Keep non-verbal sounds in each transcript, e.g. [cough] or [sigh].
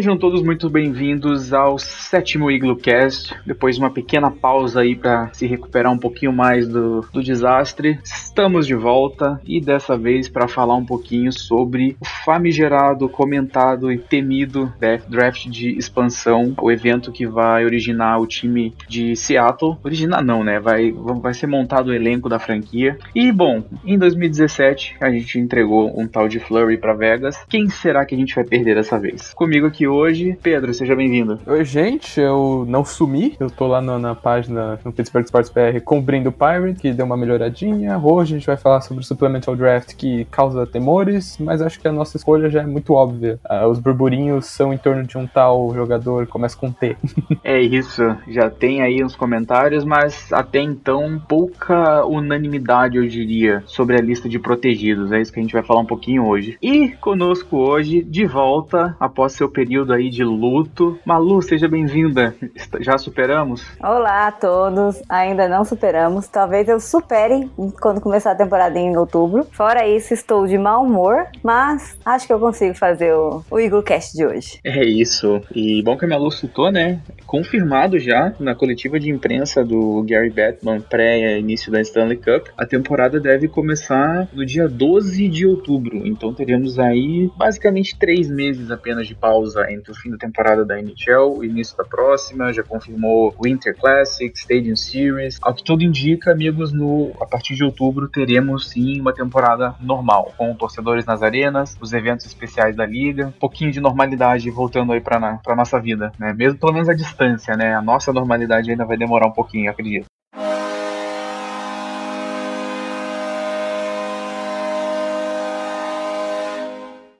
Sejam todos muito bem-vindos ao sétimo Iglocast. Depois de uma pequena pausa aí para se recuperar um pouquinho mais do, do desastre, estamos de volta e dessa vez para falar um pouquinho sobre o famigerado, comentado e temido draft de expansão, o evento que vai originar o time de Seattle. Originar não, né? Vai, vai ser montado o elenco da franquia. E bom, em 2017 a gente entregou um tal de Flurry para Vegas. Quem será que a gente vai perder dessa vez? Comigo aqui hoje. Pedro, seja bem-vindo. Oi, gente, eu não sumi, eu tô lá no, na página no Pittsburgh Sports PR cobrindo o Pirate, que deu uma melhoradinha. Hoje a gente vai falar sobre o Supplemental Draft que causa temores, mas acho que a nossa escolha já é muito óbvia. Uh, os burburinhos são em torno de um tal jogador, começa com T. [laughs] é isso, já tem aí uns comentários, mas até então pouca unanimidade, eu diria, sobre a lista de protegidos. É isso que a gente vai falar um pouquinho hoje. E conosco hoje, de volta, após seu período período aí de luto. Malu, seja bem-vinda. Já superamos? Olá a todos. Ainda não superamos. Talvez eu supere quando começar a temporada em outubro. Fora isso, estou de mau humor, mas acho que eu consigo fazer o, o Eagle Cast de hoje. É isso. E bom que a Malu citou, né? Confirmado já na coletiva de imprensa do Gary Bettman pré-início da Stanley Cup, a temporada deve começar no dia 12 de outubro. Então teremos aí basicamente três meses apenas de pausa entre o fim da temporada da NHL, o início da próxima, já confirmou Winter Classic, Stadium Series. Ao que tudo indica, amigos, no, a partir de outubro teremos sim uma temporada normal, com torcedores nas arenas, os eventos especiais da liga, um pouquinho de normalidade voltando aí para nossa vida, né? Mesmo pelo menos a distância, né? A nossa normalidade ainda vai demorar um pouquinho, acredito.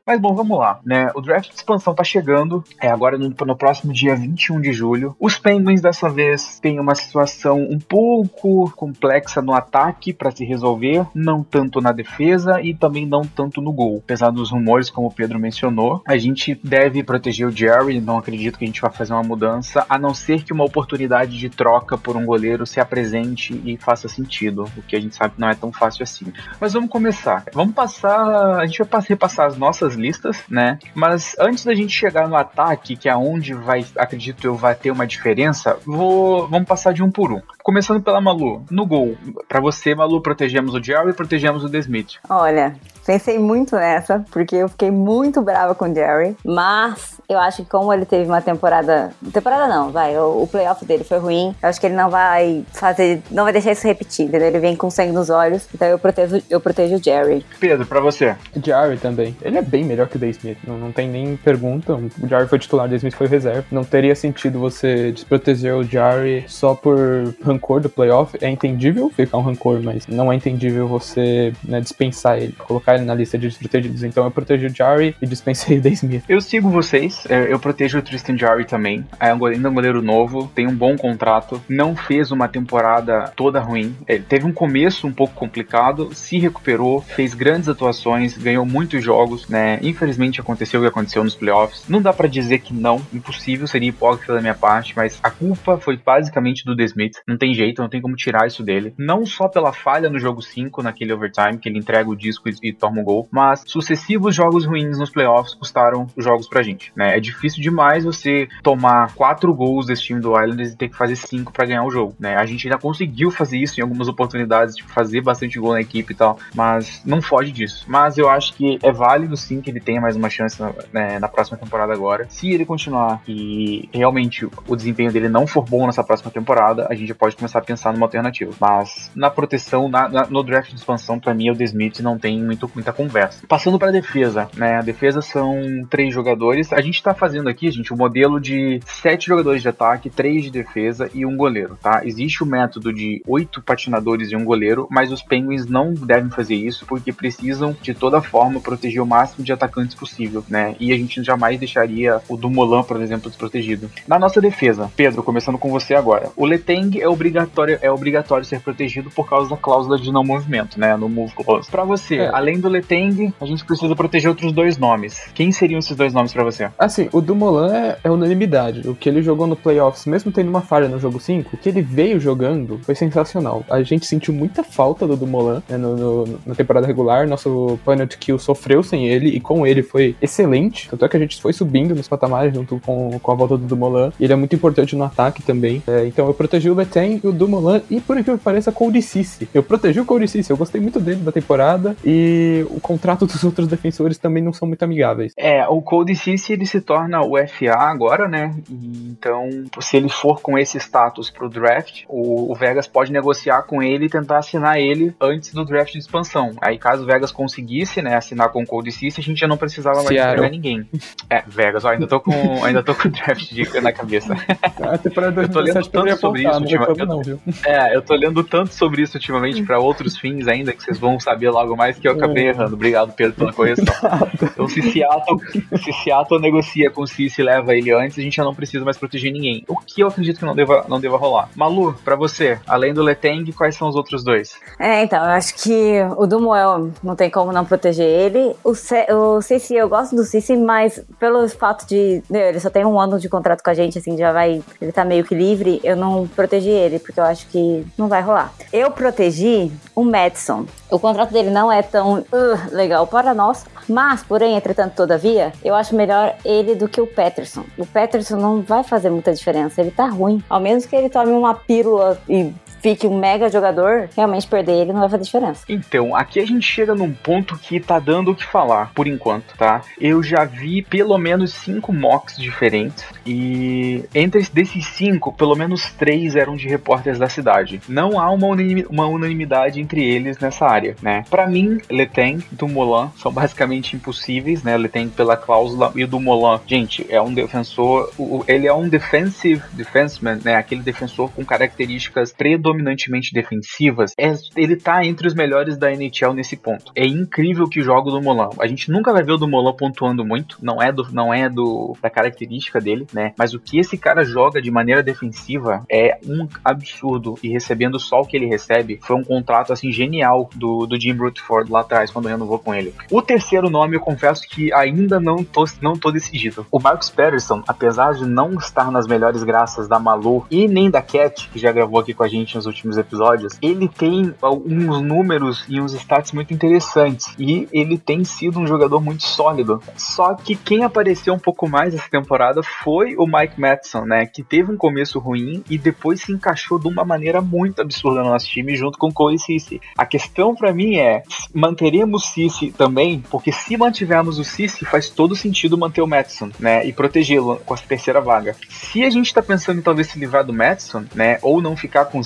Mas bom, vamos lá, né? O draft de expansão tá chegando, é agora no, no próximo dia 21 de julho. Os Penguins dessa vez têm uma situação um pouco complexa no ataque para se resolver, não tanto na defesa e também não tanto no gol. Apesar dos rumores, como o Pedro mencionou, a gente deve proteger o Jerry, não acredito que a gente vá fazer uma mudança, a não ser que uma oportunidade de troca por um goleiro se apresente e faça sentido, o que a gente sabe que não é tão fácil assim. Mas vamos começar. Vamos passar, a gente vai repassar as nossas listas, né? Mas antes da gente chegar no ataque, que é onde vai, acredito eu, vai ter uma diferença, vou, vamos passar de um por um. Começando pela Malu, no gol. Para você, Malu, protegemos o Jerry e protegemos o The Smith. Olha, pensei muito nessa, porque eu fiquei muito brava com o Jerry, mas eu acho que como ele teve uma temporada, temporada não, vai, o, o playoff dele foi ruim, eu acho que ele não vai fazer, não vai deixar isso repetir, entendeu? Ele vem com sangue nos olhos, então eu protejo, eu protejo o Jerry. Pedro, para você. Jerry também. Ele é bem melhor que o Day Smith, não, não tem nem pergunta. O Jerry foi titular, o Day Smith foi reserva. Não teria sentido você desproteger o Jerry só por rancor do playoff. É entendível ficar um rancor, mas não é entendível você né, dispensar ele, colocar ele na lista de desprotegidos. Então eu protegi o Jerry e dispensei o Smith. Eu sigo vocês, é, eu protejo o Tristan Jerry também. É ainda um goleiro novo, tem um bom contrato, não fez uma temporada toda ruim. Ele teve um começo um pouco complicado, se recuperou, fez grandes atuações, ganhou muitos jogos, né? Infelizmente aconteceu o que aconteceu nos playoffs. Não dá para dizer que não, impossível, seria hipócrita da minha parte, mas a culpa foi basicamente do The Smith. Não tem jeito, não tem como tirar isso dele. Não só pela falha no jogo 5, naquele overtime, que ele entrega o disco e toma o gol, mas sucessivos jogos ruins nos playoffs custaram os jogos pra gente. Né? É difícil demais você tomar quatro gols desse time do Islanders e ter que fazer cinco para ganhar o jogo. Né? A gente ainda conseguiu fazer isso em algumas oportunidades, tipo, fazer bastante gol na equipe e tal, mas não foge disso. Mas eu acho que é válido sim que ele tenha mais uma chance na, né, na próxima temporada agora. Se ele continuar e realmente o desempenho dele não for bom nessa próxima temporada, a gente pode começar a pensar numa alternativa. Mas na proteção, na, na, no draft de expansão, para mim, o The Smith não tem muito muita conversa. Passando para defesa, né? A defesa são três jogadores. A gente está fazendo aqui, gente, um modelo de sete jogadores de ataque, três de defesa e um goleiro, tá? Existe o método de oito patinadores e um goleiro, mas os Penguins não devem fazer isso porque precisam de toda forma proteger o máximo de atacantes possível, né? E a gente jamais deixaria o Dumoulin, por exemplo, desprotegido. Na nossa defesa, Pedro, começando com você agora. O Leteng é obrigatório, é obrigatório ser protegido por causa da cláusula de não movimento, né? No move clause. Para você, é. além do Leteng, a gente precisa proteger outros dois nomes. Quem seriam esses dois nomes para você? Assim, o Dumoulin é, é, unanimidade. O que ele jogou no playoffs, mesmo tendo uma falha no jogo 5, o que ele veio jogando foi sensacional. A gente sentiu muita falta do Dumoulin né, no, no, na temporada regular. Nosso penalty kill sofreu sem ele e com ele foi excelente. Tanto é que a gente foi subindo nos patamares junto com, com a volta do Dumoulin. Ele é muito importante no ataque também. É, então eu protegi o Leteng o Dumoulin e por incrível que pareça, Cody Cici. Eu protegi o Cody Cici, eu gostei muito dele da temporada e o contrato dos outros defensores também não são muito amigáveis. É, o Cody Cici ele se torna o FA agora, né? Então, se ele for com esse status pro draft, o, o Vegas pode negociar com ele e tentar assinar ele antes do draft de expansão. Aí, caso o Vegas conseguisse, né, assinar com o Cody Cici, a gente já não precisava mais pegar ninguém. É, Vegas, ó, ainda tô com, [laughs] ainda tô com o draft de, na cabeça. A temporada eu tô lendo tanto sobre isso ultimamente. É, eu tô lendo tanto sobre isso ultimamente para outros fins ainda, que vocês vão saber logo mais que eu acabei é. errando. Obrigado, Pedro, pela correção. então, se Seattle, se Seattle negocia com o Cici e leva ele antes, a gente já não precisa mais proteger ninguém. O que eu acredito que não deva, não deva rolar. Malu, para você, além do Leteng, quais são os outros dois? É, então, eu acho que o Dumuel não tem como não proteger ele. O, C o Cici, eu gosto do Cici, mas pelo fato de. Meu, ele só tem um ano de contrato com a gente, assim, já vai. Ele tá meio que livre, eu não protegi ele, porque eu acho que não vai rolar. Eu protegi o Madison. O contrato dele não é tão uh, legal para nós, mas, porém, entretanto, todavia, eu acho melhor ele do que o Peterson. O Peterson não vai fazer muita diferença, ele tá ruim. Ao menos que ele tome uma pílula e fique um mega jogador, realmente perder ele não vai fazer diferença. Então, aqui a gente chega num ponto que tá dando o que falar, por enquanto, tá? Eu já vi pelo menos cinco mocks diferentes e entre desses cinco, pelo menos três eram de repórteres da cidade. Não há uma, uma unanimidade entre eles nessa área, né? Para mim, Leteng e Dumoulin são basicamente impossíveis, né? Leteng pela cláusula e o Dumoulin, gente, é um defensor, ele é um defensive defenseman, né? Aquele defensor com características predominantes predominantemente defensivas, é, ele tá entre os melhores da NHL nesse ponto. É incrível que joga o Dumoulin. A gente nunca vai ver o Dumoulin pontuando muito, não é do não é do da característica dele, né? Mas o que esse cara joga de maneira defensiva é um absurdo e recebendo só o que ele recebe, foi um contrato assim genial do, do Jim Rutherford lá atrás quando renovou com ele. O terceiro nome eu confesso que ainda não tô não tô decidido. O Marcus Patterson, apesar de não estar nas melhores graças da Malu e nem da Cat, que já gravou aqui com a gente nos últimos episódios, ele tem uns números e uns stats muito interessantes. E ele tem sido um jogador muito sólido. Só que quem apareceu um pouco mais essa temporada foi o Mike Madison, né? Que teve um começo ruim e depois se encaixou de uma maneira muito absurda no nosso time junto com Cole Cici. A questão para mim é: manteremos Cici também? Porque se mantivermos o Cici, faz todo sentido manter o Madison, né? E protegê-lo com a terceira vaga. Se a gente tá pensando em talvez se livrar do Madison, né? Ou não ficar com o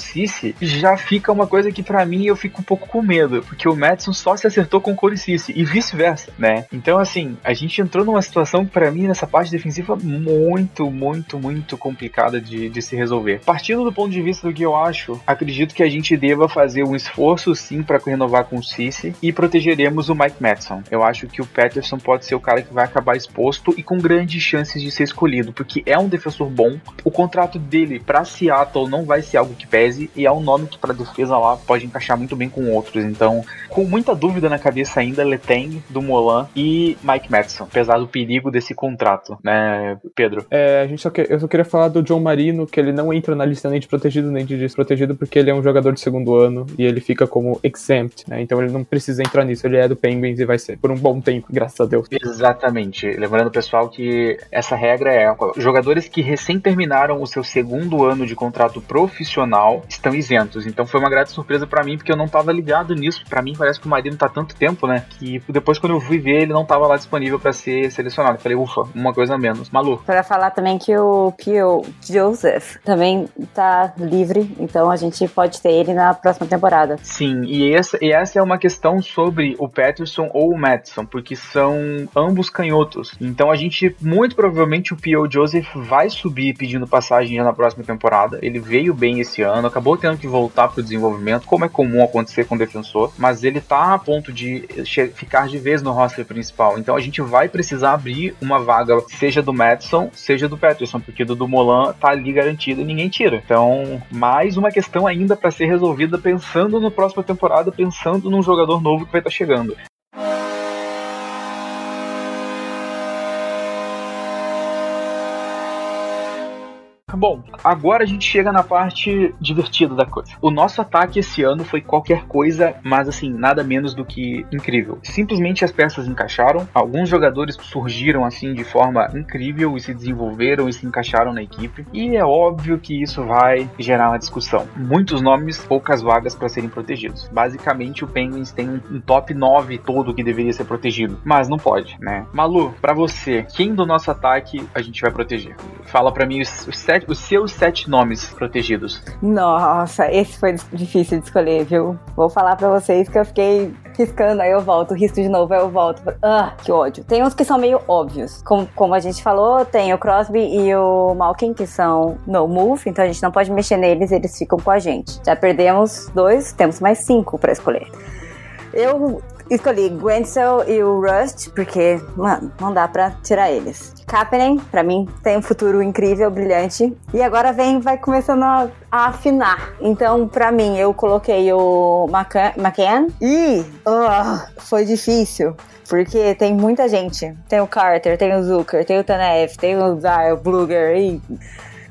já fica uma coisa que para mim eu fico um pouco com medo, porque o Madison só se acertou com o Coricice e vice-versa, né? Então, assim, a gente entrou numa situação para mim, nessa parte defensiva, muito, muito, muito complicada de, de se resolver. Partindo do ponto de vista do que eu acho, acredito que a gente deva fazer um esforço sim para renovar com o Cici e protegeremos o Mike Madison. Eu acho que o Peterson pode ser o cara que vai acabar exposto e com grandes chances de ser escolhido, porque é um defensor bom. O contrato dele para Seattle não vai ser algo que pese e é um nome que para defesa lá pode encaixar muito bem com outros. Então, com muita dúvida na cabeça ainda, Leteng, do Molan e Mike Madison, apesar do perigo desse contrato, né, Pedro? É, a gente só que, eu só queria falar do John Marino, que ele não entra na lista nem de protegido nem de desprotegido, porque ele é um jogador de segundo ano e ele fica como exempt, né? Então ele não precisa entrar nisso, ele é do Penguins e vai ser por um bom tempo, graças a Deus. Exatamente. Lembrando, pessoal, que essa regra é jogadores que recém terminaram o seu segundo ano de contrato profissional estão isentos. Então foi uma grata surpresa para mim, porque eu não tava ligado nisso. Para mim parece que o Marinho tá tanto tempo, né? Que depois quando eu fui ver, ele não tava lá disponível para ser selecionado. Eu falei, ufa, uma coisa a menos. Malu. Para falar também que o Pio Joseph também tá livre, então a gente pode ter ele na próxima temporada. Sim, e essa, e essa é uma questão sobre o Patterson ou o Madison, porque são ambos canhotos. Então a gente, muito provavelmente, o P.O. Joseph vai subir pedindo passagem já na próxima temporada. Ele veio bem esse ano, acabou tendo que voltar pro desenvolvimento, como é comum acontecer com o defensor, mas ele tá a ponto de ficar de vez no roster principal. Então a gente vai precisar abrir uma vaga, seja do Madison, seja do Patterson, porque do Dumoulin tá ali garantido e ninguém tira. Então, mais uma questão ainda para ser resolvida pensando no próxima temporada, pensando num jogador novo que vai estar tá chegando. Bom, agora a gente chega na parte divertida da coisa. O nosso ataque esse ano foi qualquer coisa, mas assim, nada menos do que incrível. Simplesmente as peças encaixaram, alguns jogadores surgiram assim de forma incrível e se desenvolveram e se encaixaram na equipe, e é óbvio que isso vai gerar uma discussão. Muitos nomes, poucas vagas para serem protegidos. Basicamente, o Penguins tem um top 9 todo que deveria ser protegido, mas não pode, né? Malu, para você, quem do nosso ataque a gente vai proteger? Fala para mim os, os sete os seus sete nomes protegidos. Nossa, esse foi difícil de escolher, viu? Vou falar para vocês que eu fiquei riscando, aí eu volto, risco de novo, aí eu volto. Ah, que ódio. Tem uns que são meio óbvios. Como, como a gente falou, tem o Crosby e o Malkin, que são no move, então a gente não pode mexer neles, eles ficam com a gente. Já perdemos dois, temos mais cinco para escolher. Eu escolhi Gwenzel e o Rust, porque, mano, não dá pra tirar eles. Kapanen, pra mim, tem um futuro incrível, brilhante. E agora vem, vai começando a, a afinar. Então, pra mim, eu coloquei o McCann e uh, foi difícil. Porque tem muita gente. Tem o Carter, tem o Zucker, tem o Tanev, tem o o Bluger e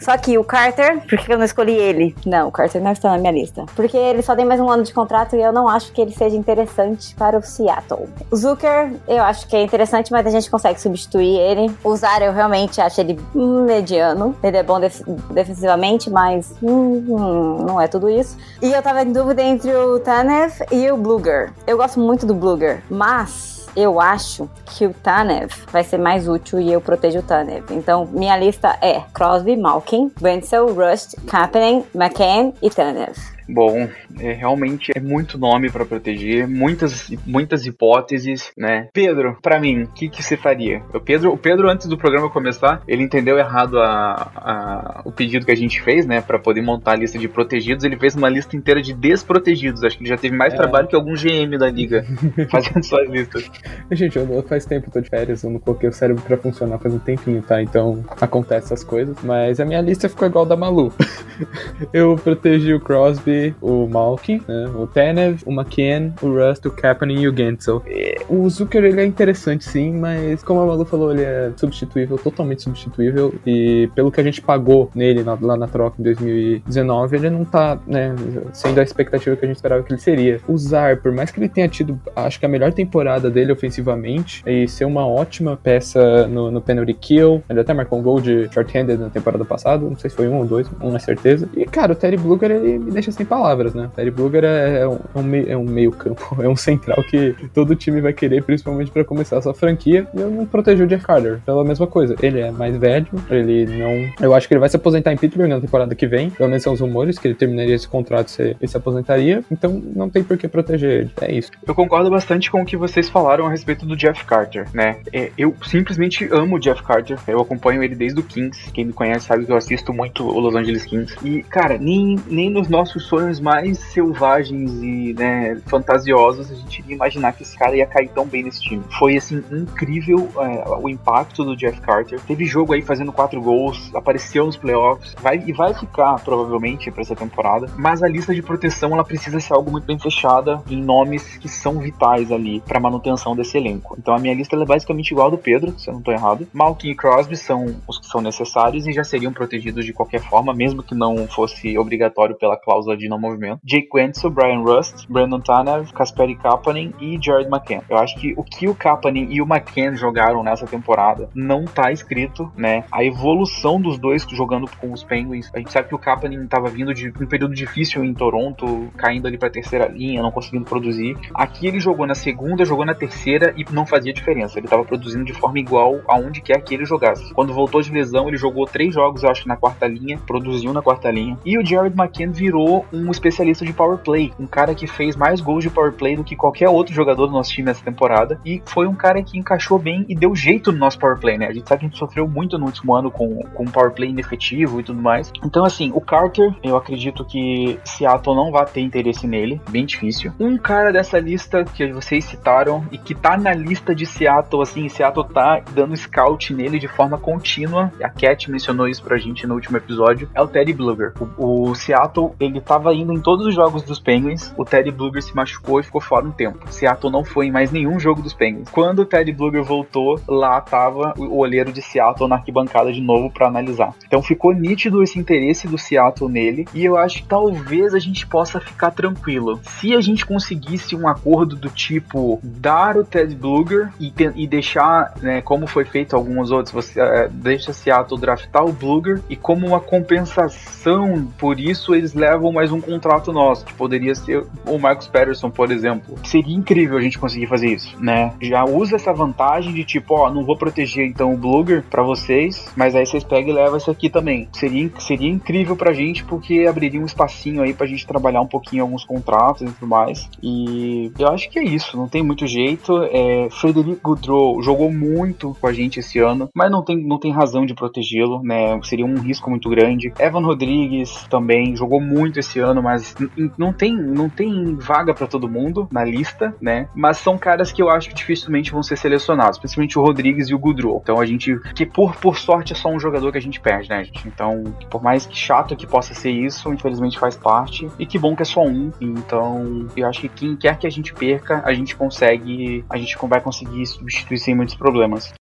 só que o Carter, por que eu não escolhi ele? Não, o Carter não está na minha lista. Porque ele só tem mais um ano de contrato e eu não acho que ele seja interessante para o Seattle. O Zucker, eu acho que é interessante, mas a gente consegue substituir ele. O Zara, eu realmente acho ele mediano. Ele é bom def defensivamente, mas hum, hum, não é tudo isso. E eu tava em dúvida entre o Tanev e o Bluger. Eu gosto muito do Bluger, mas eu acho que o Tanev vai ser mais útil e eu protejo o Tanev. Então, minha lista é Crosby, Malkin, Wenzel, Rust, Kapanen, McCann e Tanev. Bom, é, realmente é muito nome para proteger, muitas, muitas hipóteses, né? Pedro, para mim, o que, que você faria? O Pedro, o Pedro, antes do programa começar, ele entendeu errado a, a o pedido que a gente fez, né? para poder montar a lista de protegidos. Ele fez uma lista inteira de desprotegidos. Acho que ele já teve mais é. trabalho que algum GM da liga [laughs] fazendo suas listas. Gente, eu, faz tempo que eu tô de férias, eu não coloquei o cérebro para funcionar faz um tempinho, tá? Então acontece essas coisas. Mas a minha lista ficou igual da Malu. [laughs] eu protegi o Crosby o Malkin, né, o Tenev, o McKen, o Rust, o Kapanen e o Gensel. O Zucker ele é interessante sim, mas como a Malu falou, ele é substituível, totalmente substituível e pelo que a gente pagou nele na, lá na troca em 2019, ele não tá, né, sendo a expectativa que a gente esperava que ele seria. O Zar, por mais que ele tenha tido, acho que a melhor temporada dele ofensivamente e ser uma ótima peça no, no penalty kill, ele até marcou um gol de short-handed na temporada passada, não sei se foi um ou dois, um é certeza. E cara, o Terry Bluger ele me deixa sem palavras, né? Terry Bluger é, é, um, é, um meio, é um meio campo, [laughs] é um central que todo time vai querer, principalmente para começar a sua franquia. E eu não protejo o Jeff Carter pela mesma coisa. Ele é mais velho, ele não. Eu acho que ele vai se aposentar em Pittsburgh na temporada que vem. Pelo menos são os rumores que ele terminaria esse contrato e se, se aposentaria. Então não tem por que proteger ele. É isso. Eu concordo bastante com o que vocês falaram a respeito do Jeff Carter, né? É, eu simplesmente amo o Jeff Carter. Eu acompanho ele desde o Kings. Quem me conhece sabe que eu assisto muito o Los Angeles Kings. E, cara, nem, nem nos nossos sonhos mais selvagens e né, fantasiosos a gente iria imaginar que esse cara ia cair tão bem nesse time. Foi assim incrível é, o impacto do Jeff Carter. Teve jogo aí fazendo quatro gols, apareceu nos playoffs, vai e vai ficar provavelmente para essa temporada. Mas a lista de proteção ela precisa ser algo muito bem fechada em nomes que são vitais ali para manutenção desse elenco. Então a minha lista é basicamente igual a do Pedro, se eu não estou errado. Malkin e Crosby são os que são necessários e já seriam protegidos de qualquer forma, mesmo que não fosse obrigatório pela cláusula de não movimento. Jake Wenzel, Brian Rust, Brandon Tanev, Kasperi Kapanen e Jared McCann. Eu acho que o que o Kapanen e o McCann jogaram nessa temporada não tá escrito, né? A evolução dos dois jogando com os Penguins. A gente sabe que o Kapanen tava vindo de um período difícil em Toronto, caindo ali pra terceira linha, não conseguindo produzir. Aqui ele jogou na segunda, jogou na terceira e não fazia diferença. Ele tava produzindo de forma igual aonde quer que ele jogasse. Quando voltou de lesão, ele jogou três jogos, eu acho, na quarta linha, produziu na quarta linha. E o Jared McCann virou um especialista de power play, um cara que fez mais gols de power play do que qualquer outro jogador do nosso time nessa temporada. E foi um cara que encaixou bem e deu jeito no nosso power play, né? A gente sabe que a gente sofreu muito no último ano com, com power play inefetivo e tudo mais. Então, assim, o Carter, eu acredito que Seattle não vai ter interesse nele, bem difícil. Um cara dessa lista que vocês citaram e que tá na lista de Seattle, assim, Seattle tá dando scout nele de forma contínua. A Cat mencionou isso pra gente no último episódio. É o Teddy Bluger. O, o Seattle, ele tava indo em todos os jogos dos Penguins. O Teddy Bluger se machucou e ficou fora um tempo. Seattle não foi em mais nenhum jogo dos Penguins. Quando o Teddy Bluger voltou, lá tava o olheiro de Seattle na arquibancada de novo para analisar. Então ficou nítido esse interesse do Seattle nele e eu acho que talvez a gente possa ficar tranquilo. Se a gente conseguisse um acordo do tipo dar o Ted Bluger e, e deixar, né, como foi feito alguns outros, você é, deixa Seattle draftar o Bluger e como uma compensação por isso eles levam mais um contrato nosso, que poderia ser o Marcus Patterson, por exemplo. Seria incrível a gente conseguir fazer isso, né? Já usa essa vantagem de tipo, ó, não vou proteger então o Bluger para vocês, mas aí vocês pegam e levam esse aqui também. Seria, seria incrível pra gente porque abriria um espacinho aí pra gente trabalhar um pouquinho alguns contratos e tudo mais. E eu acho que é isso, não tem muito jeito. É, Frederico Goudreau jogou muito com a gente esse ano, mas não tem, não tem razão de protegê-lo, né? Seria um risco muito grande. Evan Rodrigues também jogou muito esse ano, mas não tem, não tem vaga para todo mundo na lista, né? Mas são caras que eu acho que dificilmente vão ser selecionados, principalmente o Rodrigues e o Goudreau. Então a gente, que por, por sorte é só um jogador que a gente perde, né, gente? Então, por mais que chato que possa ser isso, infelizmente faz parte. E que bom que é só um. Então, eu acho que quem quer que a gente perca, a gente consegue, a gente vai conseguir substituir sem muitos problemas.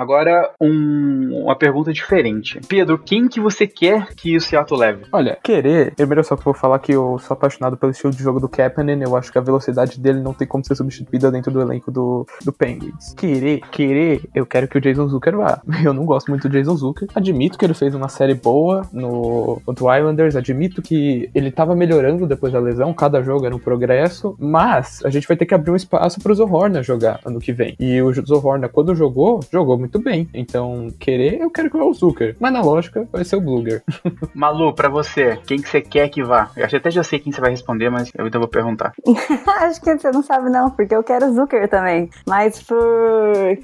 Agora, um, uma pergunta diferente. Pedro, quem que você quer que o Seattle leve? Olha, querer, primeiro eu só vou falar que eu sou apaixonado pelo estilo de jogo do Kapanen, eu acho que a velocidade dele não tem como ser substituída dentro do elenco do, do Penguins. Querer, querer, eu quero que o Jason Zucker vá. [laughs] Eu não gosto muito do Jason Zucker. Admito que ele fez uma série boa no contra Islanders, admito que ele tava melhorando depois da lesão, cada jogo era um progresso, mas a gente vai ter que abrir um espaço pro Zohorna jogar ano que vem. E o Zohorna, quando jogou, jogou muito muito bem. Então, querer, eu quero que vá o Zucker. Mas na lógica, vai ser o Bluger. [laughs] Malu, pra você, quem que você quer que vá? Eu acho até já sei quem você vai responder, mas eu então vou perguntar. [laughs] acho que você não sabe não, porque eu quero o Zucker também. Mas por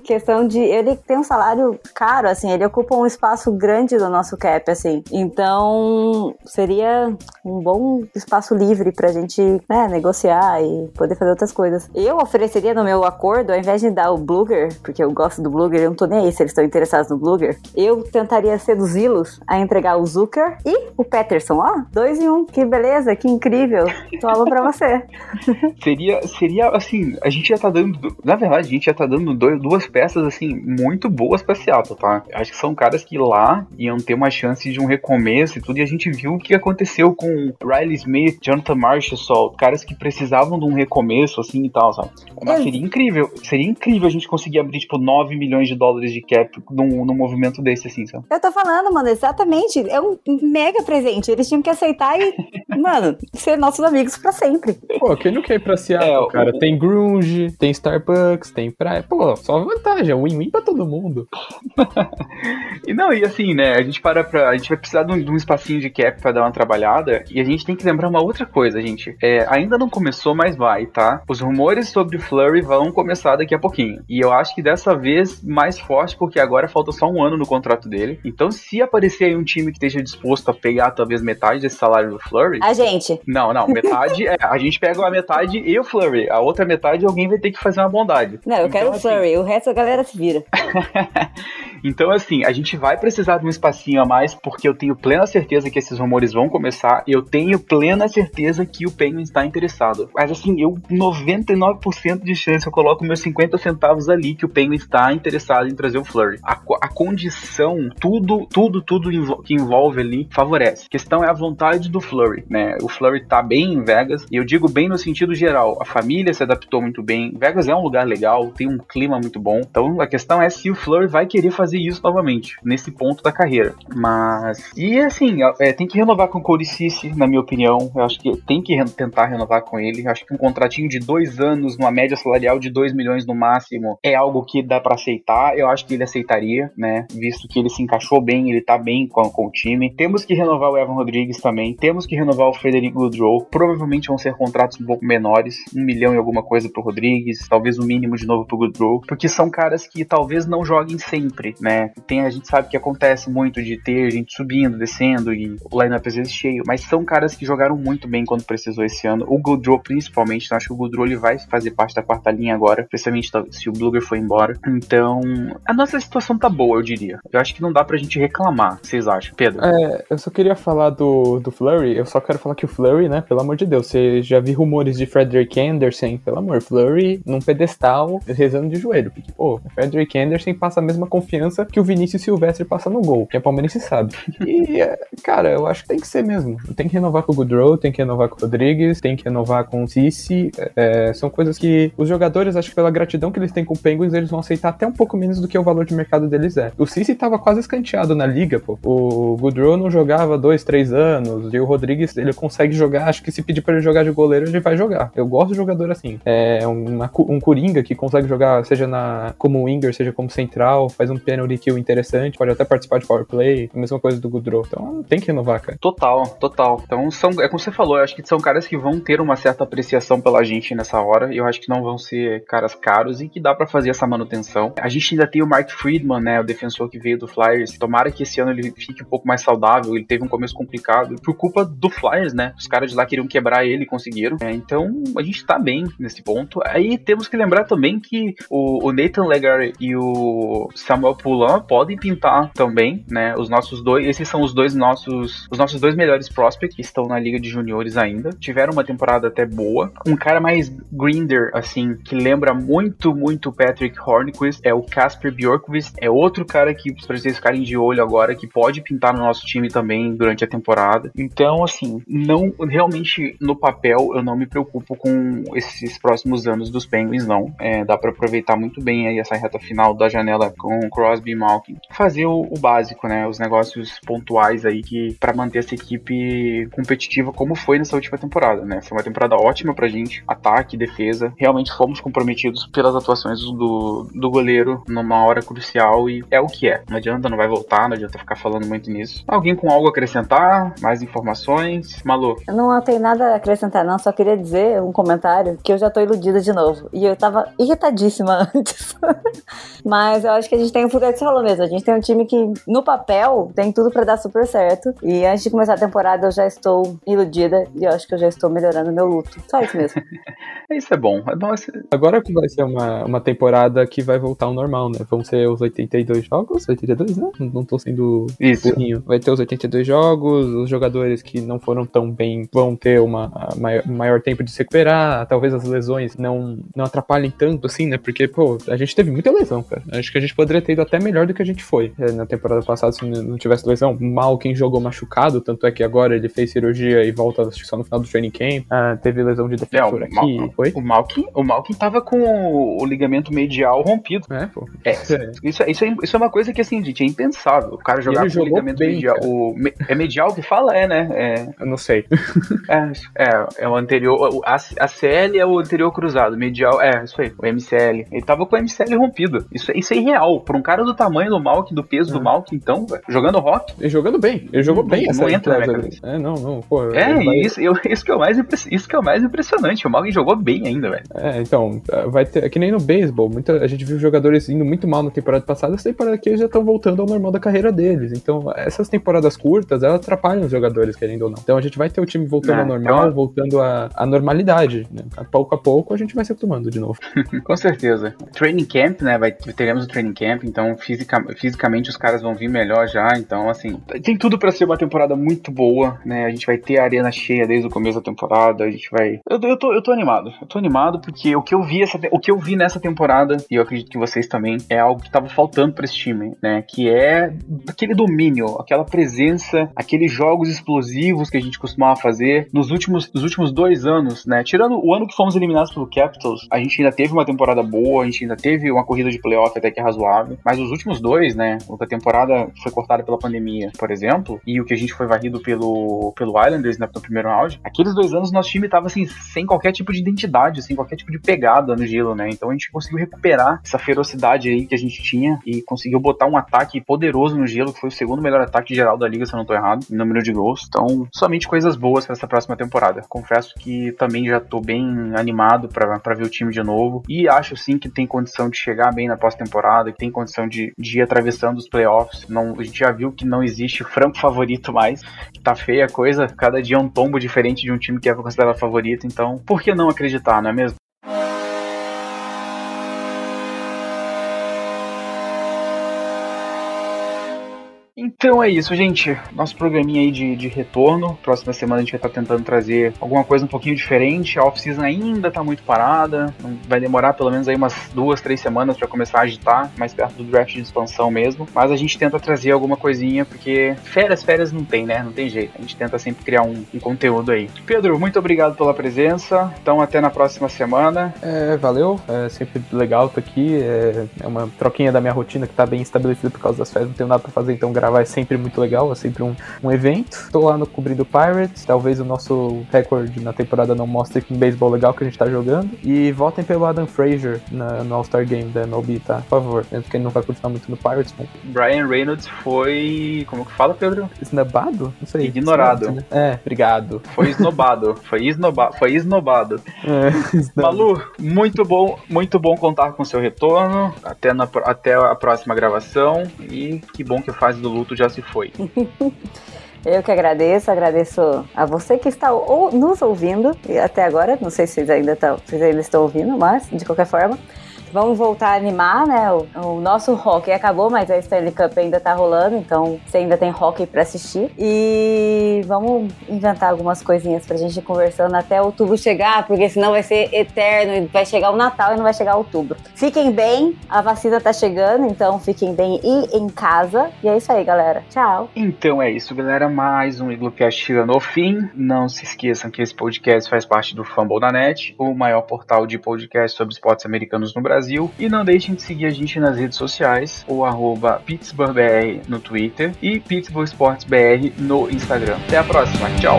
questão de... Ele tem um salário caro, assim, ele ocupa um espaço grande do nosso cap, assim. Então, seria um bom espaço livre pra gente né, negociar e poder fazer outras coisas. Eu ofereceria no meu acordo, ao invés de dar o Bluger, porque eu gosto do Bluger, eu não tô nem aí se eles estão interessados no Bluger, eu tentaria seduzi-los a entregar o Zucker e o Peterson. Ó, dois em um, que beleza, que incrível. Toma pra você. [laughs] seria, seria assim, a gente já tá dando, na verdade, a gente já tá dando dois, duas peças, assim, muito boas pra Seattle, tá? Acho que são caras que lá iam ter uma chance de um recomeço e tudo, e a gente viu o que aconteceu com Riley Smith, Jonathan Marshall, caras que precisavam de um recomeço, assim, e tal, sabe? Mas seria incrível, seria incrível a gente conseguir abrir, tipo, 9 milhões de dólares de cap num, num movimento desse, assim, sabe? Eu tô falando, mano, exatamente. É um mega presente. Eles tinham que aceitar e, [laughs] mano, ser nossos amigos pra sempre. Pô, quem não quer ir pra Seattle, é, cara? O... Tem Grunge, tem Starbucks, tem praia. Pô, só vantagem, é win-win pra todo mundo. [laughs] e não, e assim, né, a gente para pra... A gente vai precisar de um, de um espacinho de cap pra dar uma trabalhada e a gente tem que lembrar uma outra coisa, gente. É, ainda não começou, mas vai, tá? Os rumores sobre Flurry vão começar daqui a pouquinho. E eu acho que dessa vez mais forte, porque agora falta só um ano no contrato dele. Então, se aparecer aí um time que esteja disposto a pegar talvez metade desse salário do Flurry. A gente. Não, não, metade é. A gente pega a metade e o Flurry. A outra metade alguém vai ter que fazer uma bondade. Não, eu então, quero o assim, Flurry, o resto a galera se vira. [laughs] Então, assim, a gente vai precisar de um espacinho a mais, porque eu tenho plena certeza que esses rumores vão começar, eu tenho plena certeza que o Penguin está interessado. Mas, assim, eu, 99% de chance, eu coloco meus 50 centavos ali que o Penguin está interessado em trazer o Flurry. A, a condição, tudo, tudo, tudo que envolve ali favorece. A questão é a vontade do Flurry, né? O Flurry tá bem em Vegas, e eu digo bem no sentido geral. A família se adaptou muito bem. Vegas é um lugar legal, tem um clima muito bom. Então a questão é se o Flurry vai querer fazer isso novamente, nesse ponto da carreira. Mas. E assim, é, tem que renovar com o Cody Cici, na minha opinião. Eu acho que tem que re tentar renovar com ele. Eu acho que um contratinho de dois anos, numa média salarial de 2 milhões no máximo, é algo que dá para aceitar. Eu acho que ele aceitaria, né? Visto que ele se encaixou bem, ele tá bem com, com o time. Temos que renovar o Evan Rodrigues também. Temos que renovar o Frederico Goodrow. Provavelmente vão ser contratos um pouco menores, um milhão e alguma coisa pro Rodrigues, talvez o um mínimo de novo pro Goodrow, porque são caras que talvez não joguem sempre, né? Tem, a gente sabe que acontece muito de ter gente subindo, descendo e o lineup às vezes cheio, mas são caras que jogaram muito bem quando precisou esse ano. O Goodrow principalmente, acho que o Goodrow ele vai fazer parte da quarta linha agora, especialmente se o Bluger for embora. Então, a nossa situação tá boa, eu diria. Eu acho que não dá pra gente reclamar. Vocês acham, Pedro? É, eu só queria falar do, do Flurry, eu só quero falar que o Flurry, né, pelo amor de Deus, você já viu rumores de Frederick Anderson, pelo amor, Flurry num pedestal, rezando de joelho. Pô, Frederick Anderson passa a mesma confiança que o Vinícius Silvestre passa no gol, que a Palmeirense sabe. E, é, cara, eu acho que tem que ser mesmo. Tem que renovar com o Goodrow, tem que renovar com o Rodrigues, tem que renovar com o Cici. É, são coisas que os jogadores, acho que pela gratidão que eles têm com o Penguins, eles vão aceitar até um pouco menos do que o valor de mercado deles é. O Cici tava quase escanteado na liga, pô. O Goodrow não jogava dois, três anos, e o Rodrigues, ele consegue jogar, acho que se pedir para ele jogar de goleiro, ele vai jogar. Eu gosto de jogador assim. É uma, um Coringa que consegue jogar, seja na como winger, seja como central, faz um penalty kill interessante, pode até participar de power play, a mesma coisa do Goodrow. Então tem que renovar, cara. Total, total. Então são, é como você falou, eu acho que são caras que vão ter uma certa apreciação pela gente nessa hora, e eu acho que não vão ser caras caros e que dá para fazer essa manutenção. A gente ainda tem o Mark Friedman, né, o defensor que veio do Flyers. Tomara que esse ano ele fique um pouco mais saudável. Ele teve um começo complicado por culpa do Flyers, né? Os caras de lá queriam quebrar ele e conseguiram. É, então a gente tá bem nesse ponto. Aí temos que lembrar também que o, o Nathan Legar e o Samuel Poulin podem pintar também, né? Os nossos dois, esses são os dois nossos, os nossos dois melhores prospects que estão na liga de juniores ainda. Tiveram uma temporada até boa. Um cara mais grinder, assim, que lembra muito, muito Patrick Hornquist é o Casper Bjorkvist. É outro cara que pra vocês ficarem de olho agora que pode pintar no nosso time também durante a temporada. Então, assim, não realmente no papel eu não me preocupo com esses próximos anos dos Penguins, não. É, dá para aproveitar muito bem aí essa reta final da janela com Crosby e Malkin. Fazer o, o básico, né? Os negócios pontuais aí que para manter essa equipe competitiva como foi nessa última temporada, né? Foi uma temporada ótima pra gente, ataque, defesa. Realmente fomos comprometidos pelas atuações do, do goleiro numa hora crucial e é o que é. Não adianta, não vai voltar, não adianta ficar falando muito nisso. Alguém com algo a acrescentar? Mais informações? Malu? Eu não tenho nada a acrescentar, não. Só queria dizer um comentário que eu já tô iludida de novo. E eu tava irritadíssima [laughs] antes. Mas eu acho que a gente tem um que você falou mesmo. A gente tem um time que, no papel, tem tudo para dar super certo. E antes de começar a temporada, eu já estou iludida. E eu acho que eu já estou melhorando meu luto. Só isso mesmo. [laughs] isso é bom. É bom esse... Agora que vai ser uma, uma temporada que vai voltar ao normal, né? Vão ser os 82 jogos? 82, né? Não, não tô sendo isso. burrinho. Vai ter os 82 jogos, os jogadores que não foram tão bem vão ter uma maior, maior tempo de se recuperar. Talvez as lesões não, não atrapalhem tanto assim, né? Porque, pô, a gente teve muita lesão, cara. Acho que a gente poderia ter ido até melhor do que a gente foi é, na temporada passada se não tivesse lesão. Mal quem jogou machucado, tanto é que agora ele fez cirurgia e volta só no final do training camp. Ah, teve lesão de defensor é, aqui. Mal, foi? O Malkin, o Malkin tava com o, o ligamento medial rompido. É, pô. É, isso, isso, é, isso é uma coisa que, assim, gente, é impensável. O cara jogar com o ligamento bem, medial. O, é medial que fala? É, né? É, Eu não sei. [laughs] é, é, é o anterior. A, a CL é o anterior cruzado. Medial, é, isso aí. O MCL. Ele tava com o MCL rompido. Isso, isso é irreal. Pra um cara do tamanho do Malkin, do peso do Malkin, então, véio, jogando rock. Ele jogando bem. Ele jogou Não- bem não essa entra na minha entrada. É, não, não. É, vai- isso, eu, isso, que é o mais, isso que é o mais impressionante. O Malkin jogou bem ainda, velho. É, então, vai ter. É que nem no beisebol. Muita, a gente viu jogadores indo muito mal na temporada passada, essa temporada aqui eles já estão voltando ao normal da carreira deles. Então, essas temporadas curtas, elas atrapalham os jogadores, querendo ou não. Então a gente vai ter o time voltando É, ao normal, é uma- voltando à, à normalidade. Né? A pouco a pouco a gente vai se acostumando de novo. [laughs] Com certeza. Training camp, né? Vai, teremos o training camp, então fisica, fisicamente os caras vão vir melhor já, então assim, tem tudo para ser uma temporada muito boa, né? A gente vai ter a arena cheia desde o começo da temporada, a gente vai. Eu, eu, tô, eu tô animado. Eu tô animado porque o que eu vi essa, o que eu vi nessa temporada, e eu acredito que vocês também, é algo que tava faltando para esse time, né? Que é aquele domínio, aquela presença, aqueles jogos explosivos que a gente costumava fazer nos últimos, nos últimos dois anos, né? Tirando o ano que fomos eliminados pelo Capitals, a gente ainda teve uma temporada boa, a gente ainda teve uma corrida de playoff até que razoável, mas os últimos dois, né? A temporada foi cortada pela pandemia, por exemplo, e o que a gente foi varrido pelo, pelo Islanders né, no primeiro round, aqueles dois anos nosso time tava assim, sem qualquer tipo de identidade, sem qualquer tipo de pegada no gelo, né? Então a gente conseguiu recuperar essa ferocidade aí que a gente tinha e conseguiu botar um ataque poderoso no gelo, que foi o segundo melhor ataque geral da liga, se eu não tô errado, em número de gols. Então, somente coisas boas para essa próxima temporada. Confesso que também já tô bem animado para ver o time de novo e acho sim que tem condição de chegar bem na pós-temporada, que tem condição de, de ir atravessando os playoffs. Não, a gente já viu que não existe franco favorito mais, tá feia a coisa, cada dia é um tombo diferente de um time que é considerado favorito, então por que não acreditar, não é mesmo? Então é isso, gente. Nosso programinha aí de, de retorno. Próxima semana a gente vai estar tá tentando trazer alguma coisa um pouquinho diferente. A off-season ainda tá muito parada. Vai demorar pelo menos aí umas duas, três semanas para começar a agitar, mais perto do draft de expansão mesmo. Mas a gente tenta trazer alguma coisinha, porque férias, férias não tem, né? Não tem jeito. A gente tenta sempre criar um, um conteúdo aí. Pedro, muito obrigado pela presença. Então até na próxima semana. É, valeu. É sempre legal estar aqui. É, é uma troquinha da minha rotina que tá bem estabelecida por causa das férias. Não tenho nada pra fazer, então gravar sempre muito legal, é sempre um, um evento. Tô lá no cobrindo Pirates, talvez o nosso recorde na temporada não mostre que um beisebol legal que a gente tá jogando. E votem pelo Adam Frazier na, no All-Star Game da MLB, tá? Por favor. Mesmo que ele não vai continuar muito no Pirates. Mas... Brian Reynolds foi. Como que fala, Pedro? Snubado? Não sei. Ignorado. Né? É, obrigado. Foi esnobado. foi, esnoba... foi esnobado. [laughs] É, Malu, muito bom, muito bom contar com seu retorno. Até, na, até a próxima gravação. E que bom que fase do luto já se foi. [laughs] Eu que agradeço, agradeço a você que está ou, nos ouvindo até agora. Não sei se vocês ainda, estão, vocês ainda estão ouvindo, mas de qualquer forma, Vamos voltar a animar, né? O, o nosso hockey acabou, mas a Stanley Cup ainda tá rolando, então você ainda tem hockey para assistir. E vamos inventar algumas coisinhas pra gente ir conversando até outubro chegar, porque senão vai ser eterno e vai chegar o Natal e não vai chegar outubro. Fiquem bem, a vacina tá chegando, então fiquem bem e em casa. E é isso aí, galera. Tchau. Então é isso, galera. Mais um Iglocast chegando ao fim. Não se esqueçam que esse podcast faz parte do Fumble da Net, o maior portal de podcast sobre esportes americanos no Brasil Brasil. E não deixem de seguir a gente nas redes sociais, o arroba PittsburghBR no Twitter e Pittsburgh Sports BR no Instagram. Até a próxima, tchau!